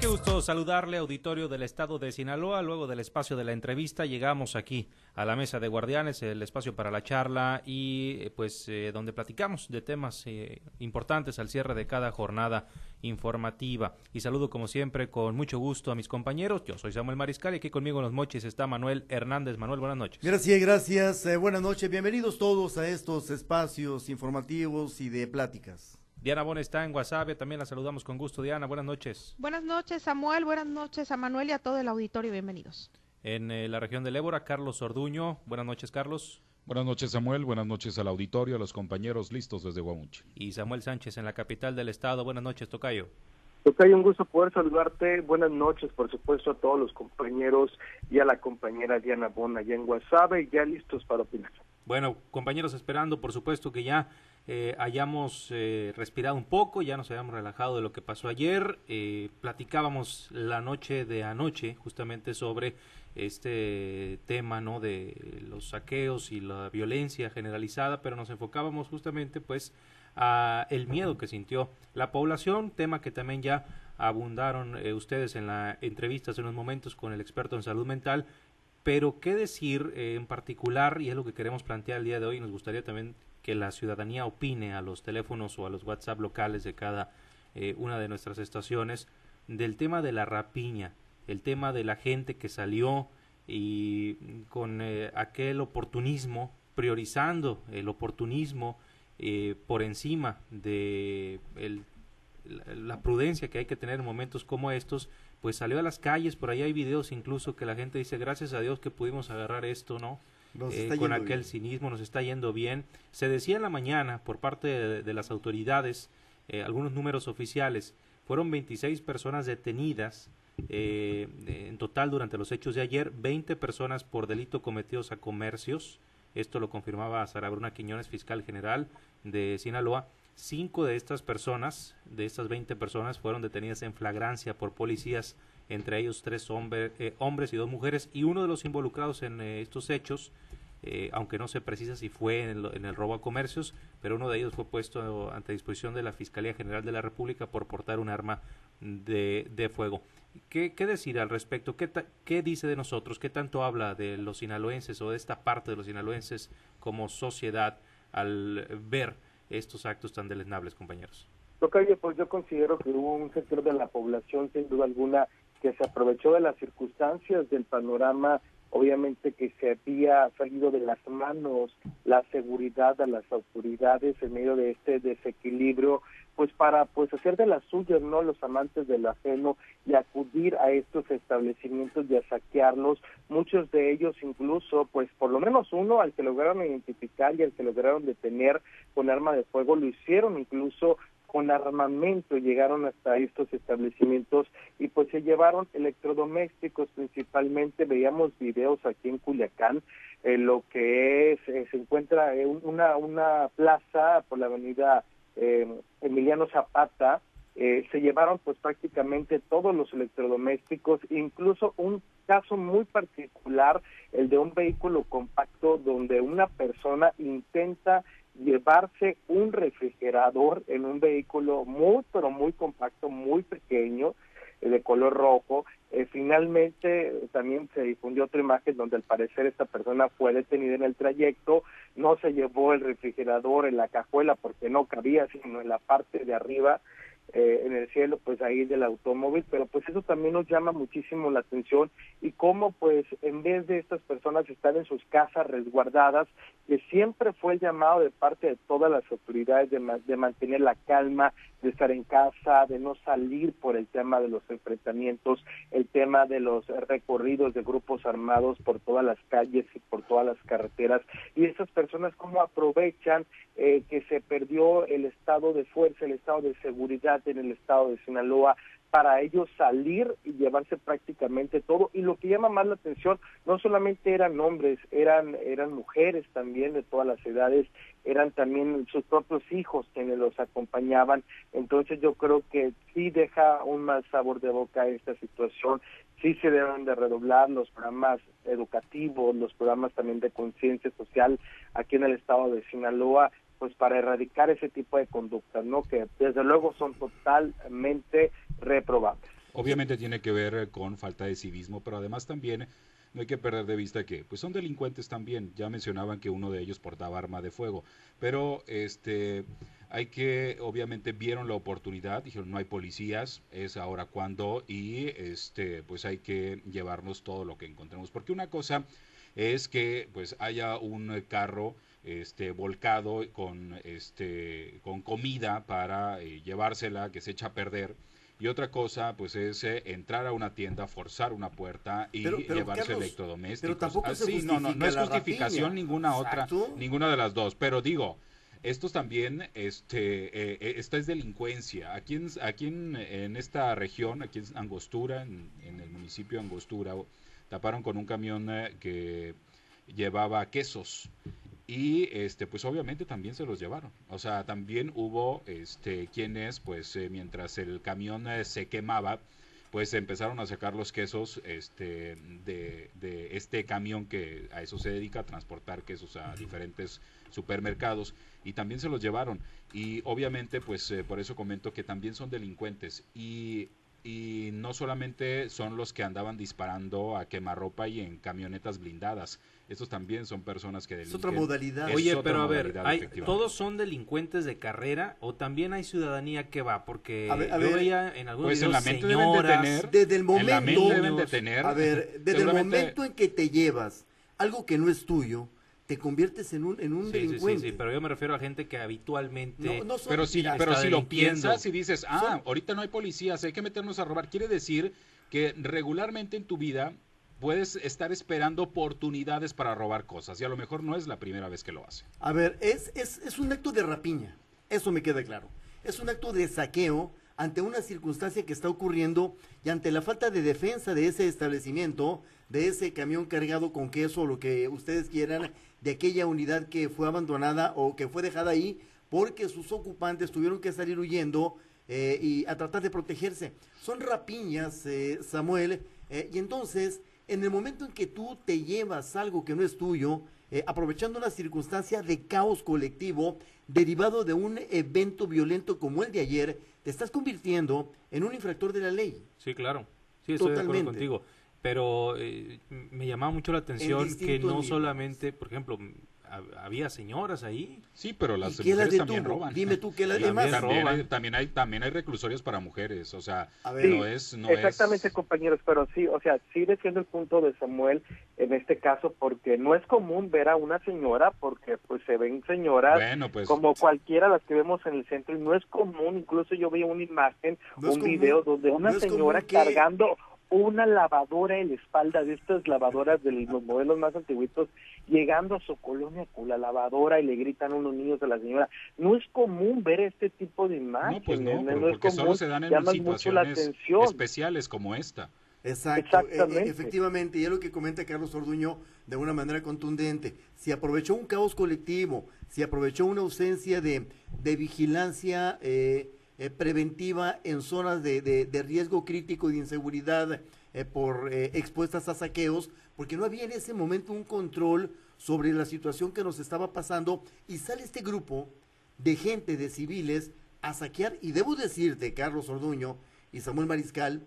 Qué gusto saludarle, auditorio del estado de Sinaloa. Luego del espacio de la entrevista, llegamos aquí a la mesa de guardianes, el espacio para la charla y eh, pues eh, donde platicamos de temas eh, importantes al cierre de cada jornada informativa. Y saludo como siempre con mucho gusto a mis compañeros. Yo soy Samuel Mariscal y aquí conmigo en los moches está Manuel Hernández. Manuel, buenas noches. Gracias, gracias. buenas noches. Bienvenidos todos a estos espacios informativos y de pláticas. Diana Bon está en WhatsApp, también la saludamos con gusto. Diana, buenas noches. Buenas noches, Samuel, buenas noches a Manuel y a todo el auditorio, bienvenidos. En eh, la región del Ébora, Carlos Orduño. Buenas noches, Carlos. Buenas noches, Samuel. Buenas noches al auditorio, a los compañeros listos desde Guamuchi. Y Samuel Sánchez en la capital del estado. Buenas noches, Tocayo. Tocayo, un gusto poder saludarte. Buenas noches, por supuesto, a todos los compañeros y a la compañera Diana Bon allá en Guasave, ya listos para opinar. Bueno, compañeros, esperando, por supuesto, que ya eh, hayamos eh, respirado un poco, ya nos hayamos relajado de lo que pasó ayer. Eh, platicábamos la noche de anoche justamente sobre este tema no de los saqueos y la violencia generalizada, pero nos enfocábamos justamente pues a el miedo que sintió la población, tema que también ya abundaron ustedes en la entrevista hace unos momentos con el experto en salud mental, pero qué decir en particular, y es lo que queremos plantear el día de hoy, nos gustaría también que la ciudadanía opine a los teléfonos o a los WhatsApp locales de cada eh, una de nuestras estaciones del tema de la rapiña, el tema de la gente que salió y con eh, aquel oportunismo, priorizando el oportunismo eh, por encima de la prudencia que hay que tener en momentos como estos, pues salió a las calles, por ahí hay videos incluso que la gente dice, gracias a Dios que pudimos agarrar esto, ¿no? Eh, con aquel cinismo, nos está yendo bien. Se decía en la mañana por parte de, las autoridades, eh, algunos números oficiales, fueron 26 personas detenidas eh, en total durante los hechos de ayer, 20 personas por delito cometidos a comercios. Esto lo confirmaba Sara Bruna Quiñones, fiscal general de Sinaloa. Cinco de estas personas, de estas 20 personas, fueron detenidas en flagrancia por policías entre ellos tres eh, hombres y dos mujeres, y uno de los involucrados en eh, estos hechos, eh, aunque no se precisa si fue en el, robo a comercios, pero uno de ellos fue puesto ante disposición de la Fiscalía General de la República por portar un arma de, fuego. ¿Qué, decir al respecto? ¿Qué, ¿Qué dice de nosotros? ¿Qué tanto habla de los sinaloenses o de esta parte de los sinaloenses como sociedad al ver estos actos tan deleznables, compañeros? Tocayo, pues yo considero que hubo un sector de la población, sin duda alguna, que se aprovechó de las circunstancias del panorama, obviamente que se había salido de las manos la seguridad a las autoridades en medio de este desequilibrio, pues para pues hacer de las suyas, ¿no? Los amantes del ajeno y acudir a estos establecimientos y a saquearlos, muchos de ellos incluso, pues por lo menos uno al que lograron identificar y al que lograron detener con arma de fuego, lo hicieron incluso con armamento llegaron hasta estos establecimientos y pues se llevaron electrodomésticos principalmente, veíamos videos aquí en Culiacán, eh, lo que es, eh, se encuentra en una, una plaza por la avenida eh, Emiliano Zapata, se llevaron pues prácticamente todos los electrodomésticos, incluso un caso muy particular, el de un vehículo compacto donde una persona intenta llevarse un refrigerador en un vehículo muy, pero muy compacto, muy pequeño, eh, de color rojo. Eh, finalmente también se difundió otra imagen donde al parecer esta persona fue detenida en el trayecto, no se llevó el refrigerador en la cajuela porque no cabía, sino en la parte de arriba eh, en el cielo, pues ahí del automóvil, pero pues eso también nos llama muchísimo la atención y cómo pues en vez de estas personas estar en sus casas resguardadas, que siempre fue el llamado de parte de todas las autoridades de, mantener la calma, de estar en casa, de no salir por el tema de los enfrentamientos, el tema de los recorridos de grupos armados por todas las calles y por todas las carreteras, y esas personas cómo aprovechan eh, que se perdió el estado de fuerza, el estado de seguridad en el estado de Sinaloa, para ellos salir y llevarse prácticamente todo. Y lo que llama más la atención no solamente eran hombres eran eran mujeres también de todas las edades eran también sus propios hijos quienes los acompañaban. Entonces yo creo que sí deja un mal sabor de boca esta situación. Sí se deben de redoblar los programas educativos los programas también de conciencia social aquí en el estado de Sinaloa pues para erradicar ese tipo de conductas, ¿no? Que desde luego son totalmente reprobables. Obviamente tiene que ver con falta de civismo, pero además también no hay que perder de vista que pues son delincuentes también. Ya mencionaban que uno de ellos portaba arma de fuego, pero este hay que obviamente vieron la oportunidad, dijeron no hay policías, es ahora cuando y este pues hay que llevarnos todo lo que encontremos, porque una cosa es que pues haya un carro este volcado con este con comida para eh, llevársela que se echa a perder y otra cosa, pues, es eh, entrar a una tienda, forzar una puerta y llevarse electrodomésticos. Pero tampoco se no, no, no es justificación ninguna otra, ninguna de las dos. Pero digo, estos también, este, eh, esta es delincuencia. Aquí, en, aquí en, esta región, aquí en Angostura, en, en, el municipio de Angostura, taparon con un camión que llevaba quesos y este pues obviamente también se los llevaron. O sea también hubo este quienes pues eh, mientras el camión eh, se quemaba pues empezaron a sacar los quesos este de, de, este camión que a eso se dedica a transportar quesos a diferentes supermercados y también se los llevaron. Y obviamente pues eh, por eso comento que también son delincuentes. Y y no solamente son los que andaban disparando a quemarropa y en camionetas blindadas estos también son personas que delinquen. Es otra modalidad. Oye, pero a ver, ¿todos son delincuentes de carrera o también hay ciudadanía que va? Porque yo veía en algunos pues videos en señoras... desde el momento... deben de tener, a ver, desde el momento en que te llevas algo que no es tuyo, te conviertes en un, en un delincuente. Sí, sí, pero yo me refiero a gente que habitualmente... No, pero si, pero si lo piensas y dices, ah, ahorita no hay policías, hay que meternos a robar, quiere decir que regularmente en tu vida puedes estar esperando oportunidades para robar cosas y a lo mejor no es la primera vez que lo hace. A ver, es, es, es un acto de rapiña, eso me queda claro. Es un acto de saqueo ante una circunstancia que está ocurriendo y ante la falta de defensa de ese establecimiento, de ese camión cargado con queso o lo que ustedes quieran, de aquella unidad que fue abandonada o que fue dejada ahí porque sus ocupantes tuvieron que salir huyendo eh, y a tratar de protegerse. Son rapiñas, eh, Samuel, eh, y entonces en el momento en que tú te llevas algo que no es tuyo, eh, aprovechando una circunstancia de caos colectivo derivado de un evento violento como el de ayer, te estás convirtiendo en un infractor de la ley. Sí, claro. Sí, estoy de acuerdo contigo. Pero eh, me llamaba mucho la atención que no solamente, por ejemplo, había señoras ahí. Sí, pero las mujeres también roban. Dime tú qué las demás también Hay, también hay también hay reclusorios para mujeres, o sea, no es no exactamente compañeros, pero sí, o sea, sí defiendo el punto de Samuel en este caso porque no es común ver a una señora porque pues se ven señoras pues, como cualquiera las que vemos en el centro y no es común, incluso yo vi una imagen, un video donde una señora cargando una lavadora en la espalda de estas lavadoras de los modelos más antiguitos, llegando a su colonia con la lavadora y le gritan unos niños a la señora. No es común ver este tipo de imágenes. No, pues no, porque solo se dan en situaciones especiales como esta. Exacto, e, e, efectivamente, y es lo que comenta Carlos Orduño de una manera contundente. Si aprovechó un caos colectivo, si aprovechó una ausencia de, de vigilancia eh, eh, preventiva en zonas de, de, riesgo crítico y de inseguridad eh, por eh, expuestas a saqueos, porque no había en ese momento un control sobre la situación que nos estaba pasando y sale este grupo de gente, de civiles, a saquear. Y debo decirte, Carlos Orduño y Samuel Mariscal,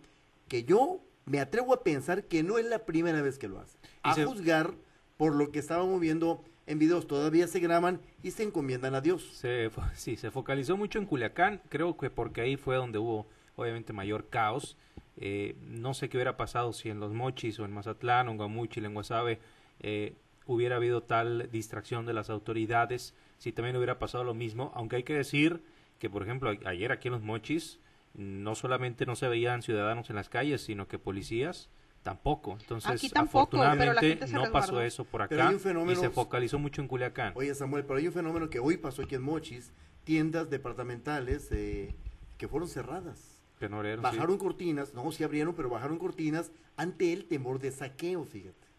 que yo me atrevo a pensar que no es la primera vez que lo hace. A juzgar por lo que estábamos viendo en videos todavía se graban y se encomiendan a Dios. Sí, se focalizó mucho en Culiacán, creo que porque ahí fue donde hubo obviamente mayor caos. Eh, no sé qué hubiera pasado si en Los Mochis o en Mazatlán o en Guamuchil, en Guasave, eh, hubiera habido tal distracción de las autoridades, si también hubiera pasado lo mismo, aunque hay que decir que, por ejemplo, ayer aquí en Los Mochis, no solamente no se veían ciudadanos en las calles, sino que policías Tampoco. Entonces, afortunadamente no pasó eso por acá y se focalizó mucho en Culiacán. Oye, Samuel, pero hay un fenómeno que hoy pasó aquí en Mochis, tiendas departamentales eh, que fueron cerradas. bajaron cortinas, no, se abrieron, pero bajaron cortinas ante el temor de saqueo, fíjate.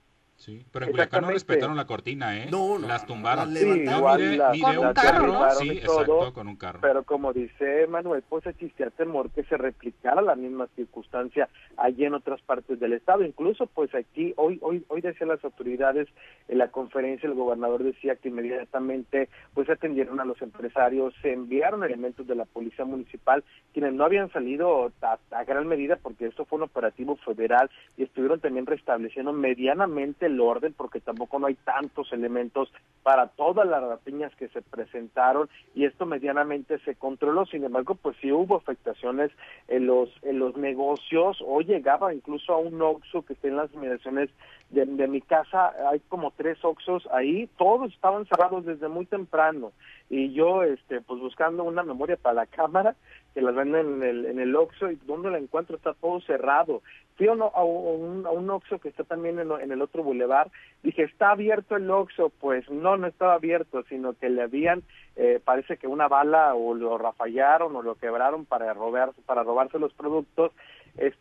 Sí, pero en Culiacán no respetaron la cortina, ¿eh? No, no. Las tumbaron. Sí, igual la, con un carro, Sí, exacto, con un carro. Pero como dice Manuel, pues existía temor que se replicara la misma circunstancia allí en otras partes del estado. Incluso, pues aquí, hoy hoy hoy decían las autoridades en la conferencia, el gobernador decía que inmediatamente pues atendieron a los empresarios, se enviaron elementos de la policía municipal, quienes no habían salido a, a gran medida porque esto fue un operativo federal y estuvieron también restableciendo medianamente el orden porque tampoco no hay tantos elementos para todas las rapiñas que se presentaron y esto medianamente se controló. Sin embargo, pues sí hubo afectaciones en los en los negocios o llegaba incluso a un Oxxo que está en las inmediaciones de, de mi casa. Hay como tres Oxxos ahí, todos estaban cerrados desde muy temprano y yo este pues buscando una memoria para la cámara que las venden en el en el Oxxo y donde la encuentro está todo cerrado fui a, un, a un Oxxo que está también en, en, el otro bulevar, dije, ¿está abierto el Oxxo? Pues no, no estaba abierto, sino que le habían, eh, parece que una bala o lo rafallaron o lo quebraron para, robar, para robarse los productos.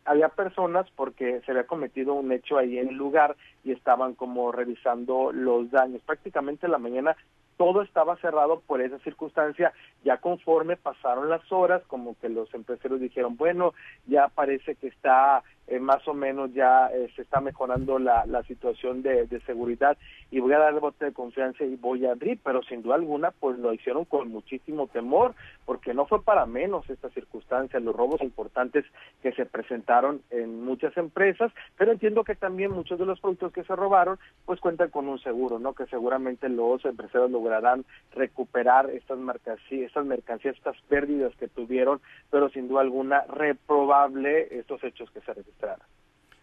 Había personas porque se había cometido un hecho ahí en el lugar y estaban como revisando los daños. Prácticamente la mañana todo estaba cerrado por esa circunstancia, ya conforme pasaron las horas, como que los empresarios dijeron, bueno, ya parece que está eh, más o menos ya eh, se está mejorando la, la situación de, de, seguridad y voy a darle voto de confianza y voy a abrir, pero sin duda alguna pues lo hicieron con muchísimo temor, porque no fue para menos esta circunstancia, los robos importantes que se presentaron en muchas empresas, pero entiendo que también muchos de los productos que se robaron pues cuentan con un seguro, ¿no? Que seguramente los empresarios lograrán recuperar estas mercancías, estas mercancías, estas pérdidas que tuvieron, pero sin duda alguna reprobable estos hechos que se registraron.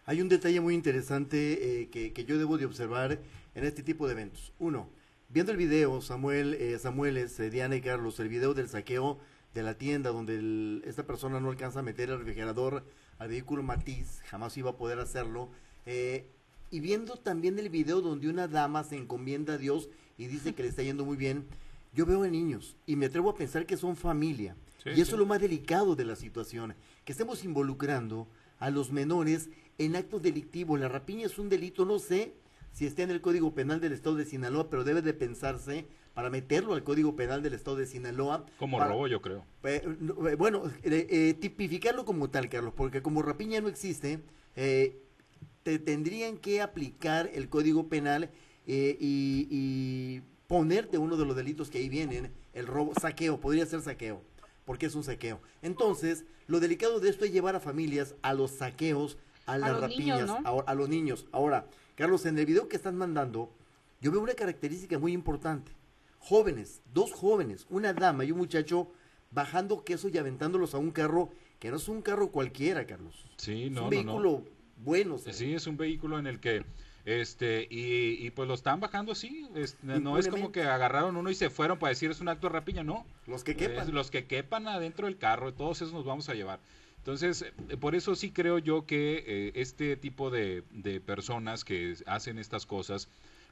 Hay un detalle muy interesante eh, que, yo debo de observar en este tipo de eventos. Uno, viendo el video, Samuel, eh, Samueles, eh, Diana y Carlos, el video del saqueo de la tienda donde esta persona no alcanza a meter el refrigerador al vehículo Matiz, jamás iba a poder hacerlo. y viendo también el video donde una dama se encomienda a Dios y dice que le está yendo muy bien, yo veo a niños y me atrevo a pensar que son familia. y eso es lo más delicado de la situación, que estemos involucrando a los menores en actos delictivos. La rapiña es un delito, no sé si está en el Código Penal del Estado de Sinaloa, pero debe de pensarse para meterlo al Código Penal del Estado de Sinaloa. Como robo, yo creo. Eh, eh, bueno, eh, tipificarlo como tal, Carlos, porque como rapiña no existe, te tendrían que aplicar el Código Penal y, y ponerte uno de los delitos que ahí vienen, el robo, saqueo, podría ser saqueo porque es un saqueo. Entonces, lo delicado de esto es llevar a familias a los saqueos, a, las rapiñas, a, los niños. Ahora, Carlos, en el video que están mandando, yo veo una característica muy importante. Jóvenes, dos jóvenes, una dama y un muchacho bajando queso y aventándolos a un carro que no es un carro cualquiera, Carlos. Sí, no, es un vehículo bueno. Sí, es un vehículo en el que este, y, pues lo están bajando así. no es como que agarraron uno y se fueron para decir es un acto de rapiña, no. Los que quepan. los que quepan adentro del carro, todos esos nos vamos a llevar. Entonces, eh, por eso sí creo yo que eh, este tipo de, de, personas que hacen estas cosas,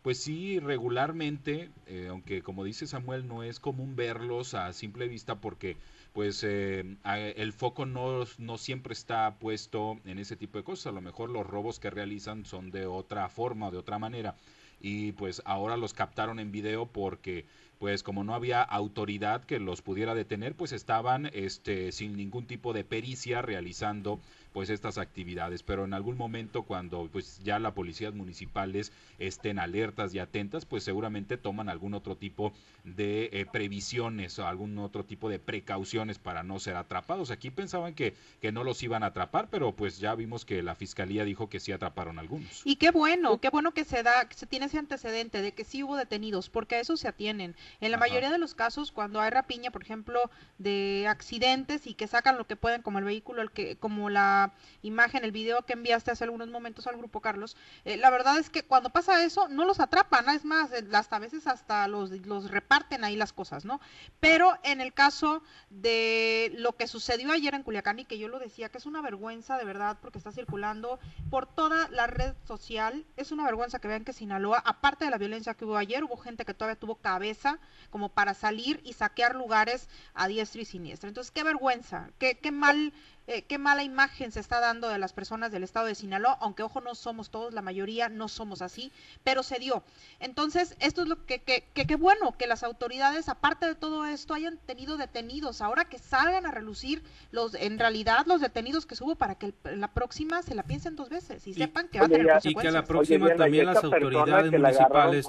pues sí, regularmente, eh, aunque como dice Samuel, no es común verlos a simple vista porque pues eh, el foco no, no siempre está puesto en ese tipo de cosas. A lo mejor los robos que realizan son de otra forma o de otra manera. Y pues ahora los captaron en video porque pues como no había autoridad que los pudiera detener, pues estaban este sin ningún tipo de pericia realizando pues estas actividades, pero en algún momento cuando pues ya las policías municipales estén alertas y atentas, pues seguramente toman algún otro tipo de eh, previsiones o algún otro tipo de precauciones para no ser atrapados. Aquí pensaban que, que no los iban a atrapar, pero pues ya vimos que la fiscalía dijo que sí atraparon algunos. Y qué bueno, qué bueno que se da, que se tiene ese antecedente de que sí hubo detenidos, porque a eso se atienen. En la mayoría de los casos, cuando hay rapiña, por ejemplo, de accidentes y que sacan lo que pueden, como el vehículo, el que, como la imagen, el video que enviaste hace algunos momentos al grupo, Carlos, eh, la verdad es que cuando pasa eso, no los atrapan, es más, eh, hasta a veces hasta los, reparten ahí las cosas, ¿no? Pero en el caso de lo que sucedió ayer en Culiacán y que yo lo decía, que es una vergüenza de verdad porque está circulando por toda la red social, es una vergüenza que vean que Sinaloa, aparte de la violencia que hubo ayer, hubo gente que todavía tuvo cabeza como para salir y saquear lugares a diestra y siniestra. Entonces, qué vergüenza, qué, qué mal eh, qué mala imagen se está dando de las personas del estado de Sinaloa, aunque ojo, no somos todos, la mayoría no somos así, pero se dio. Entonces, esto es lo que, qué que, bueno, que las autoridades, aparte de todo esto, hayan tenido detenidos, ahora que salgan a relucir los, en realidad, los detenidos que subo para que la próxima se la piensen dos veces y, sepan que va a tener consecuencias. Y que a la próxima también las autoridades municipales,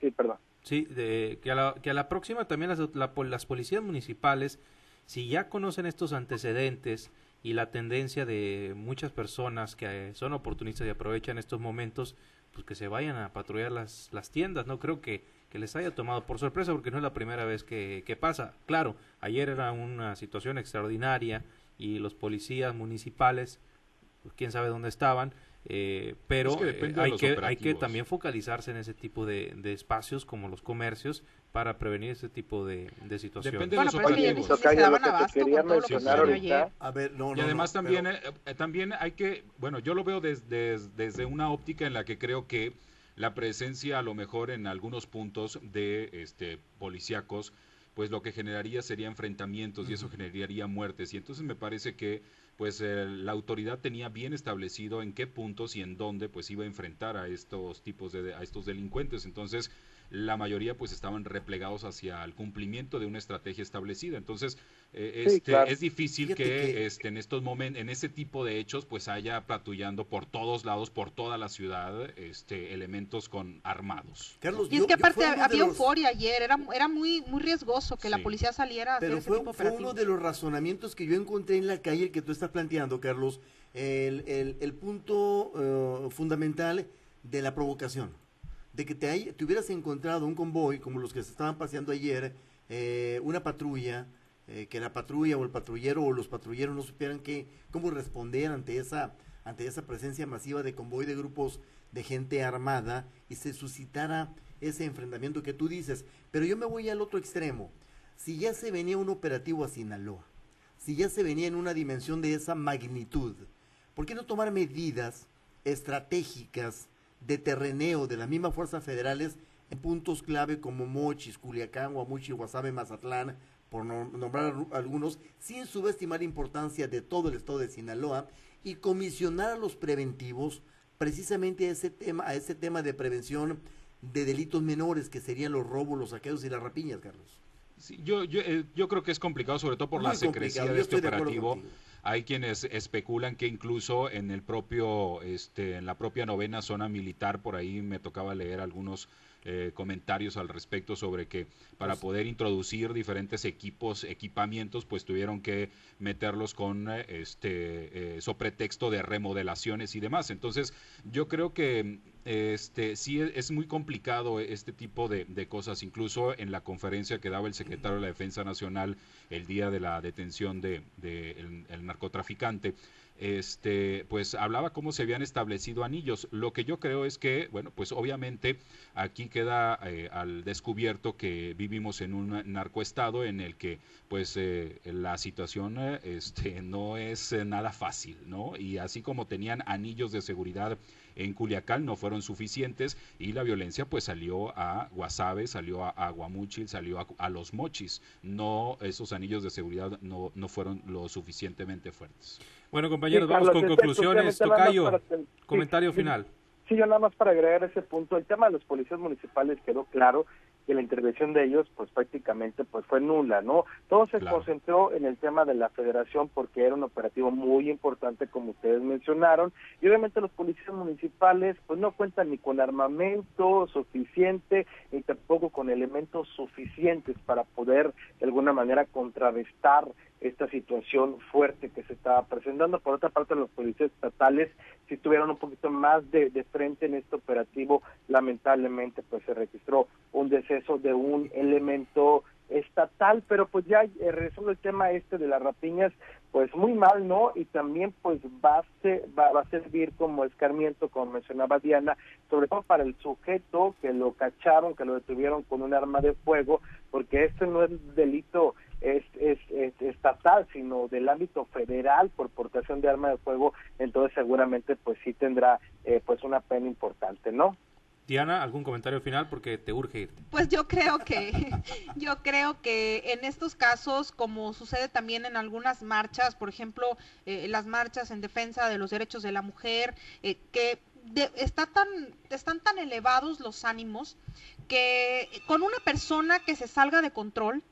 Sí, perdón. Sí, de, que, a la, que a la próxima también las, las policías municipales si ya conocen estos antecedentes y la tendencia de muchas personas que son oportunistas y aprovechan estos momentos, pues que se vayan a patrullar las, las tiendas. No creo que, que les haya tomado por sorpresa porque no es la primera vez que, que pasa. Claro, ayer era una situación extraordinaria y los policías municipales, pues quién sabe dónde estaban, eh, pero eh, hay, que, hay que también focalizarse en ese tipo de, de, espacios como los comercios para prevenir ese tipo de, de situaciones. Depende de los y además también, eh, también hay que, bueno, yo lo veo desde, desde una óptica en la que creo que la presencia a lo mejor en algunos puntos de este policíacos pues lo que generaría sería enfrentamientos y eso generaría muertes. Y entonces me parece que pues eh, la autoridad tenía bien establecido en qué puntos y en dónde pues iba a enfrentar a estos tipos de a estos delincuentes. Entonces la mayoría pues estaban replegados hacia el cumplimiento de una estrategia establecida. Entonces, eh, este, es difícil que, este, en estos momentos, en ese tipo de hechos, pues haya patrullando por todos lados, por toda la ciudad, este, elementos con armados. Carlos, y es que aparte había euforia ayer, era, era muy, muy riesgoso que la policía saliera a Pero fue, fue uno de los razonamientos que yo encontré en la calle que tú estás planteando, Carlos, el, el, el punto eh, fundamental de la provocación de que te, hubieras encontrado un convoy como los que se estaban paseando ayer, eh, una patrulla, eh, que la patrulla o el patrullero o los patrulleros no supieran que, cómo responder ante esa, ante esa presencia masiva de convoy de grupos de gente armada y se suscitara ese enfrentamiento que tú dices. Pero yo me voy al otro extremo. Si ya se venía un operativo a Sinaloa, si ya se venía en una dimensión de esa magnitud, ¿por qué no tomar medidas estratégicas de terreneo de las mismas fuerzas federales en puntos clave como Mochis, Culiacán, Guamuchi, Guasave, Mazatlán, por nombrar algunos, sin subestimar la importancia de todo el estado de Sinaloa y comisionar a los preventivos precisamente a ese tema, a ese tema de prevención de delitos menores que serían los robos, los saqueos y las rapiñas, Carlos. Yo, yo, eh, yo creo que es complicado, sobre todo por la secrecía de este operativo. Hay quienes especulan que incluso en el propio, este, en la propia novena zona militar, por ahí me tocaba leer algunos eh, comentarios al respecto sobre que para pues poder introducir diferentes equipos, equipamientos, pues tuvieron que meterlos con eh, este eh, sobre de remodelaciones y demás. Entonces, yo creo que este sí es, muy complicado este tipo de, cosas. Incluso en la conferencia que daba el secretario de la Defensa Nacional el día de la detención de, el, narcotraficante, este, pues hablaba cómo se habían establecido anillos. Lo que yo creo es que, bueno, pues obviamente aquí queda eh, al descubierto que vivimos en un narcoestado en el que, pues, eh, la situación eh, este, no es nada fácil, ¿no? Y así como tenían anillos de seguridad en Culiacán no fueron suficientes y la violencia pues salió a Guasave, salió a, Aguamuchil, salió a, los Mochis. No, esos anillos de seguridad no, no fueron lo suficientemente fuertes. Bueno, compañeros, vamos con conclusiones. Tocayo, comentario final. Sí, yo nada más para agregar ese punto, el tema de los policías municipales quedó claro que la intervención de ellos pues prácticamente pues fue nula, ¿no? Todo se concentró en el tema de la federación porque era un operativo muy importante como ustedes mencionaron y obviamente los policías municipales pues no cuentan ni con armamento suficiente ni tampoco con elementos suficientes para poder de alguna manera contrarrestar esta situación fuerte que se estaba presentando. Por otra parte, los policías estatales si tuvieron un poquito más de, de frente en este operativo. Lamentablemente, pues se registró un deceso de un elemento estatal, pero pues ya eh, resuelve el tema este de las rapiñas, pues muy mal, ¿no? Y también pues va a, ser, va, va, a servir como escarmiento, como mencionaba Diana, sobre todo para el sujeto que lo cacharon, que lo detuvieron con un arma de fuego, porque este no es delito es, es, estatal, sino del ámbito federal por portación de arma de fuego, entonces seguramente pues sí tendrá eh, pues una pena importante, ¿no? Diana, ¿algún comentario final? Porque te urge irte. Pues yo creo que, yo creo que en estos casos, como sucede también en algunas marchas, por ejemplo, eh, las marchas en defensa de los derechos de la mujer, eh, que está tan, están tan elevados los ánimos que con una persona que se salga de control,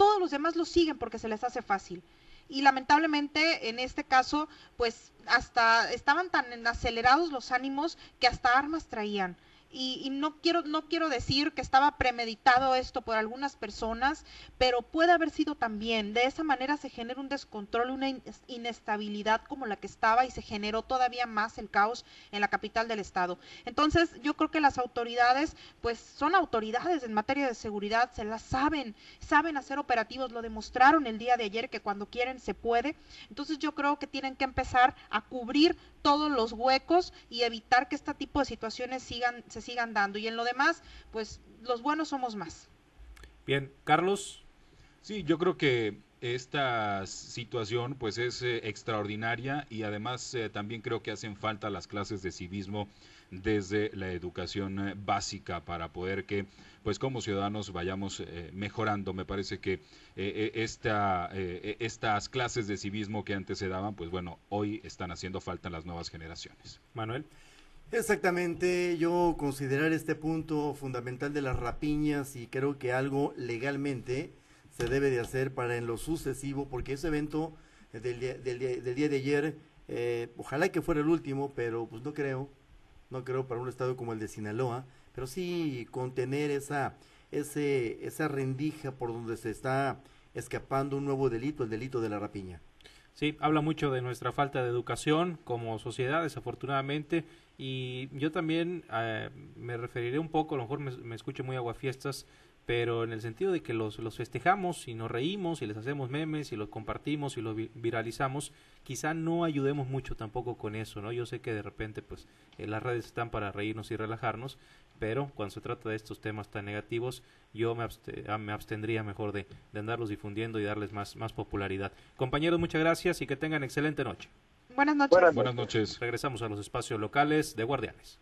todos los demás lo siguen porque se les hace fácil. Y lamentablemente en este caso pues hasta estaban tan acelerados los ánimos que hasta armas traían y, no quiero no quiero decir que estaba premeditado esto por algunas personas, pero puede haber sido también. De esa manera se genera un descontrol, una inestabilidad como la que estaba y se generó todavía más el caos en la capital del estado. Entonces, yo creo que las autoridades, pues son autoridades en materia de seguridad, se las saben, saben hacer operativos, lo demostraron el día de ayer que cuando quieren se puede. Entonces, yo creo que tienen que empezar a cubrir todos los huecos y evitar que este tipo de situaciones sigan se sigan dando. Y en lo demás, pues los buenos somos más. Bien, Carlos. Sí, yo creo que esta situación pues es eh, extraordinaria y además eh, también creo que hacen falta las clases de civismo desde la educación eh, básica para poder que pues como ciudadanos vayamos mejorando. Me parece que esta, estas clases de civismo que antes se daban pues bueno hoy están haciendo falta en las nuevas generaciones. Manuel. Exactamente, yo considerar este punto fundamental de las rapiñas y creo que algo legalmente se debe de hacer para en lo sucesivo, porque ese evento del día, del día, de ayer, eh, ojalá que fuera el último, pero pues no creo, no creo para un estado como el de Sinaloa, pero sí contener esa, ese, esa rendija por donde se está escapando un nuevo delito, el delito de la rapiña. Sí, habla mucho de nuestra falta de educación como sociedad, desafortunadamente, y yo también eh, me referiré un poco, a lo mejor me, escucho muy aguafiestas, pero en el sentido de que los, los festejamos y nos reímos y les hacemos memes y los compartimos y los viralizamos, quizá no ayudemos mucho tampoco con eso, ¿no? Yo sé que de repente pues eh, las redes están para reírnos y relajarnos, pero cuando se trata de estos temas tan negativos, yo me, ah, me abstendría mejor de, de andarlos difundiendo y darles más, más popularidad. Compañeros, muchas gracias y que tengan excelente noche. Buenas noches. Buenas noches. Regresamos a los espacios locales de Guardianes.